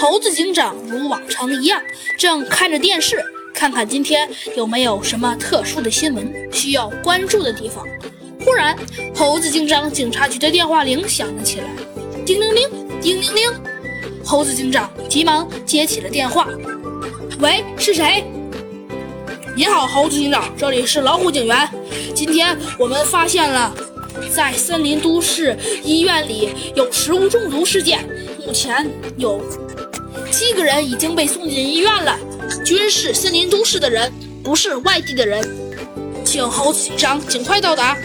猴子警长如往常一样，正看着电视，看看今天有没有什么特殊的新闻需要关注的地方。忽然，猴子警长警察局的电话铃响了起来，叮铃铃，叮铃铃。猴子警长急忙接起了电话：“喂，是谁？”“你好，猴子警长，这里是老虎警员。今天我们发现了，在森林都市医院里有食物中毒事件，目前有。”七个人已经被送进医院了，均是森林都市的人，不是外地的人，请猴子警长尽快到达。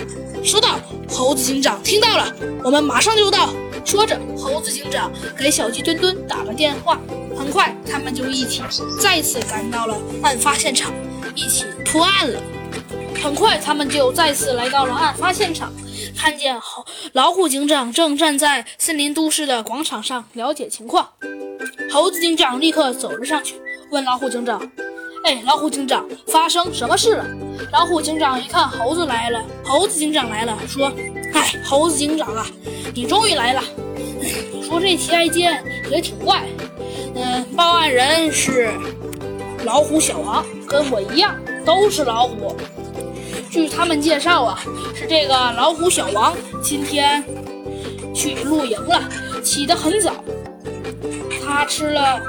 收到，猴子警长听到了，我们马上就到。说着，猴子警长给小鸡墩墩打了电话。很快，他们就一起再次赶到了案发现场，一起破案了。很快，他们就再次来到了案发现场，看见猴老虎警长正站在森林都市的广场上了解情况。猴子警长立刻走了上去，问老虎警长：“哎，老虎警长，发生什么事了？”老虎警长一看猴子来了，猴子警长来了，说：“哎，猴子警长啊，你终于来了。说这起案件也挺怪，嗯，报案人是老虎小王，跟我一样都是老虎。据他们介绍啊，是这个老虎小王今天去露营了，起得很早。”他吃了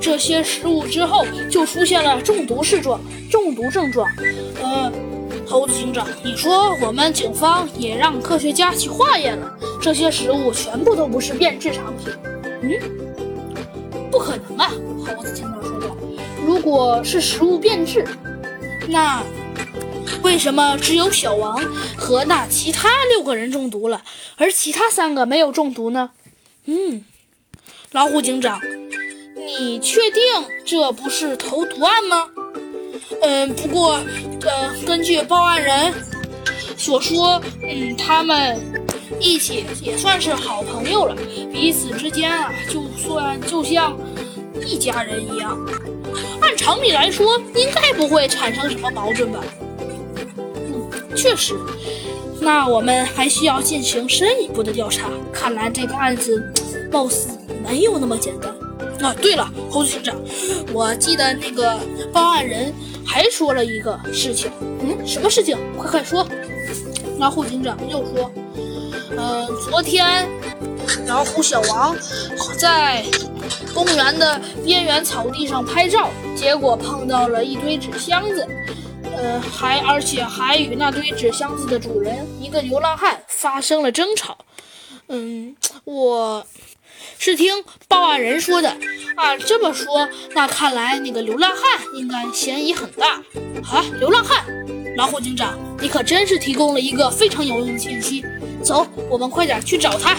这些食物之后，就出现了中毒症状。中毒症状，呃，猴子警长，你说我们警方也让科学家去化验了，这些食物全部都不是变质产品。嗯，不可能啊！猴子警长说道：“如果是食物变质，那为什么只有小王和那其他六个人中毒了，而其他三个没有中毒呢？”嗯。老虎警长，你确定这不是投毒案吗？嗯，不过，呃，根据报案人所说，嗯，他们一起也算是好朋友了，彼此之间啊，就算就像一家人一样。按常理来说，应该不会产生什么矛盾吧？嗯，确实。那我们还需要进行深一步的调查。看来这个案子，貌似。没有那么简单啊！对了，猴子警长，我记得那个报案人还说了一个事情。嗯，什么事情？快快说！老虎警长又说：“嗯，昨天老虎小王在公园的边缘草地上拍照，结果碰到了一堆纸箱子，呃，还而且还与那堆纸箱子的主人一个流浪汉发生了争吵。嗯，我。”是听报案人说的啊，这么说，那看来那个流浪汉应该嫌疑很大啊！流浪汉，老虎警长，你可真是提供了一个非常有用的信息。走，我们快点去找他。